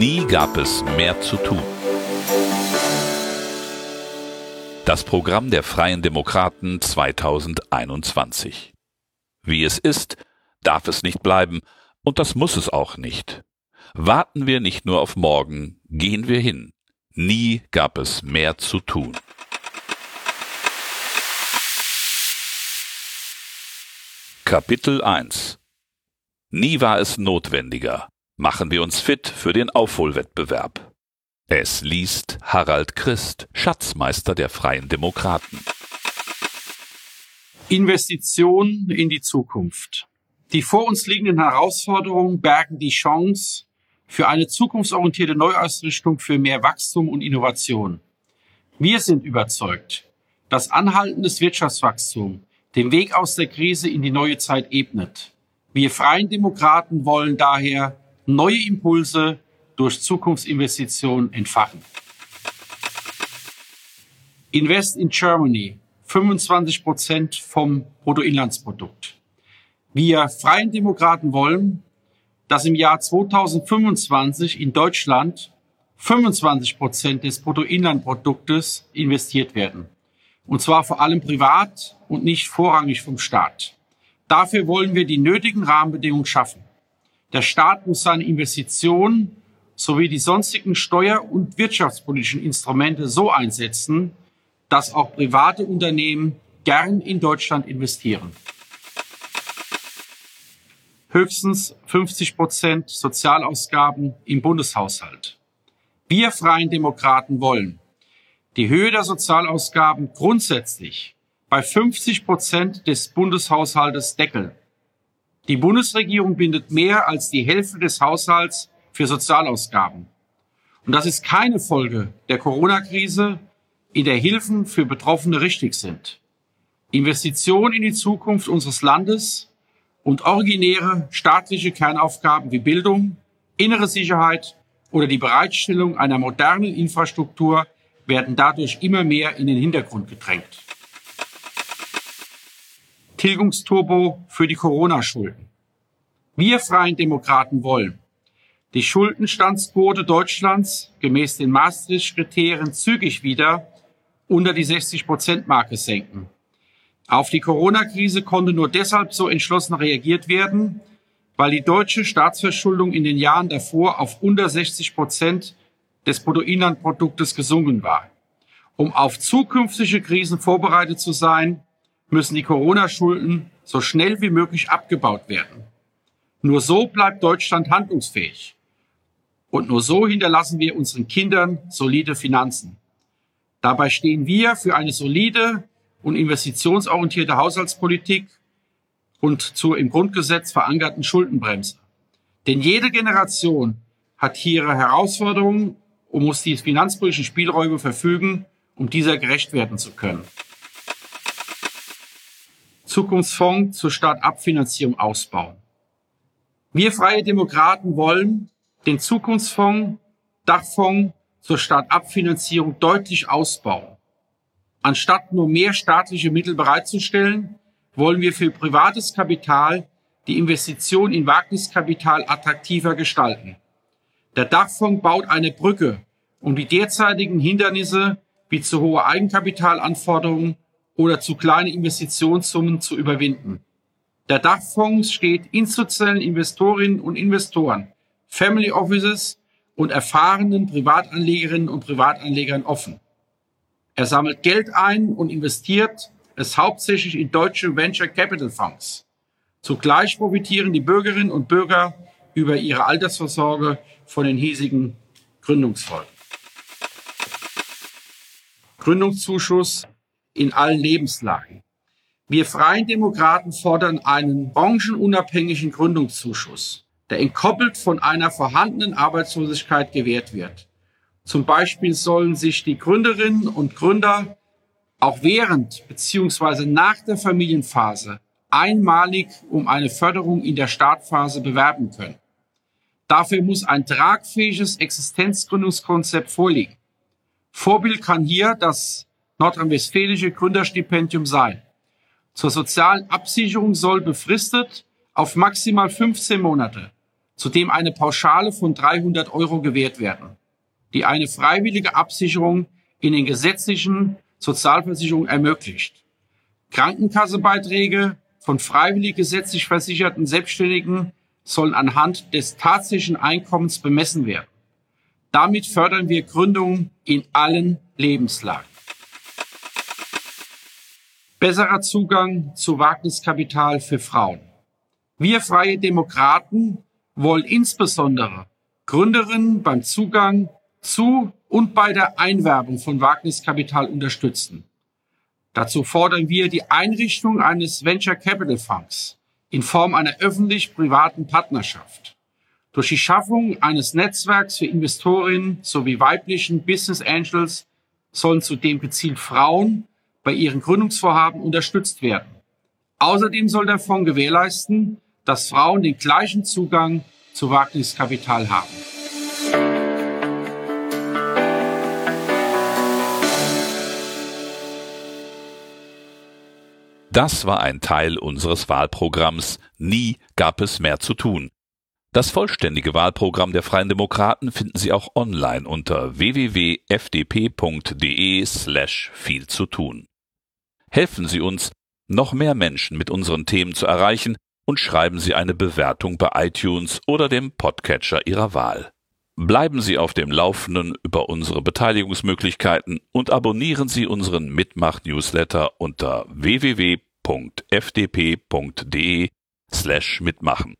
Nie gab es mehr zu tun. Das Programm der Freien Demokraten 2021. Wie es ist, darf es nicht bleiben, und das muss es auch nicht. Warten wir nicht nur auf morgen, gehen wir hin. Nie gab es mehr zu tun. Kapitel 1 Nie war es notwendiger. Machen wir uns fit für den Aufholwettbewerb. Es liest Harald Christ, Schatzmeister der Freien Demokraten. Investitionen in die Zukunft. Die vor uns liegenden Herausforderungen bergen die Chance für eine zukunftsorientierte Neuausrichtung für mehr Wachstum und Innovation. Wir sind überzeugt, dass anhaltendes Wirtschaftswachstum den Weg aus der Krise in die neue Zeit ebnet. Wir Freien Demokraten wollen daher neue Impulse durch Zukunftsinvestitionen entfachen. Invest in Germany, 25 Prozent vom Bruttoinlandsprodukt. Wir Freien Demokraten wollen, dass im Jahr 2025 in Deutschland 25 Prozent des Bruttoinlandproduktes investiert werden. Und zwar vor allem privat und nicht vorrangig vom Staat. Dafür wollen wir die nötigen Rahmenbedingungen schaffen. Der Staat muss seine Investitionen sowie die sonstigen steuer- und wirtschaftspolitischen Instrumente so einsetzen, dass auch private Unternehmen gern in Deutschland investieren. Höchstens 50 Prozent Sozialausgaben im Bundeshaushalt. Wir Freien Demokraten wollen die Höhe der Sozialausgaben grundsätzlich bei 50 Prozent des Bundeshaushaltes deckeln. Die Bundesregierung bindet mehr als die Hälfte des Haushalts für Sozialausgaben. Und das ist keine Folge der Corona-Krise, in der Hilfen für Betroffene richtig sind. Investitionen in die Zukunft unseres Landes und originäre staatliche Kernaufgaben wie Bildung, innere Sicherheit oder die Bereitstellung einer modernen Infrastruktur werden dadurch immer mehr in den Hintergrund gedrängt. Tilgungsturbo für die Corona-Schulden. Wir Freien Demokraten wollen die Schuldenstandsquote Deutschlands gemäß den Maastricht-Kriterien zügig wieder unter die 60-Prozent-Marke senken. Auf die Corona-Krise konnte nur deshalb so entschlossen reagiert werden, weil die deutsche Staatsverschuldung in den Jahren davor auf unter 60 Prozent des Bruttoinlandproduktes gesunken war. Um auf zukünftige Krisen vorbereitet zu sein, müssen die Corona-Schulden so schnell wie möglich abgebaut werden. Nur so bleibt Deutschland handlungsfähig. Und nur so hinterlassen wir unseren Kindern solide Finanzen. Dabei stehen wir für eine solide und investitionsorientierte Haushaltspolitik und zur im Grundgesetz verankerten Schuldenbremse. Denn jede Generation hat ihre Herausforderungen und muss die finanzpolitischen Spielräume verfügen, um dieser gerecht werden zu können. Zukunftsfonds zur Start-up-Finanzierung ausbauen. Wir Freie Demokraten wollen den Zukunftsfonds, Dachfonds zur Start-up-Finanzierung deutlich ausbauen. Anstatt nur mehr staatliche Mittel bereitzustellen, wollen wir für privates Kapital die Investition in Wagniskapital attraktiver gestalten. Der Dachfonds baut eine Brücke, um die derzeitigen Hindernisse wie zu hohe Eigenkapitalanforderungen oder zu kleine Investitionssummen zu überwinden. Der Dachfonds steht institutionellen Investorinnen und Investoren, Family Offices und erfahrenen Privatanlegerinnen und Privatanlegern offen. Er sammelt Geld ein und investiert es hauptsächlich in deutsche Venture Capital Fonds. Zugleich profitieren die Bürgerinnen und Bürger über ihre Altersvorsorge von den hiesigen Gründungsfolgen. Gründungszuschuss in allen Lebenslagen. Wir Freien Demokraten fordern einen branchenunabhängigen Gründungszuschuss, der entkoppelt von einer vorhandenen Arbeitslosigkeit gewährt wird. Zum Beispiel sollen sich die Gründerinnen und Gründer auch während bzw. nach der Familienphase einmalig um eine Förderung in der Startphase bewerben können. Dafür muss ein tragfähiges Existenzgründungskonzept vorliegen. Vorbild kann hier das nordrhein-westfälische Gründerstipendium sein. Zur sozialen Absicherung soll befristet auf maximal 15 Monate zudem eine Pauschale von 300 Euro gewährt werden, die eine freiwillige Absicherung in den gesetzlichen Sozialversicherungen ermöglicht. Krankenkassebeiträge von freiwillig gesetzlich versicherten Selbstständigen sollen anhand des tatsächlichen Einkommens bemessen werden. Damit fördern wir Gründungen in allen Lebenslagen. Besserer Zugang zu Wagniskapital für Frauen. Wir freie Demokraten wollen insbesondere Gründerinnen beim Zugang zu und bei der Einwerbung von Wagniskapital unterstützen. Dazu fordern wir die Einrichtung eines Venture Capital Funds in Form einer öffentlich-privaten Partnerschaft. Durch die Schaffung eines Netzwerks für Investorinnen sowie weiblichen Business Angels sollen zudem gezielt Frauen bei ihren Gründungsvorhaben unterstützt werden. Außerdem soll der Fonds gewährleisten, dass Frauen den gleichen Zugang zu Wagniskapital haben. Das war ein Teil unseres Wahlprogramms Nie gab es mehr zu tun. Das vollständige Wahlprogramm der Freien Demokraten finden Sie auch online unter www.fdp.de slash viel zu tun. Helfen Sie uns, noch mehr Menschen mit unseren Themen zu erreichen und schreiben Sie eine Bewertung bei iTunes oder dem Podcatcher Ihrer Wahl. Bleiben Sie auf dem Laufenden über unsere Beteiligungsmöglichkeiten und abonnieren Sie unseren Mitmach-Newsletter unter www.fdp.de slash mitmachen.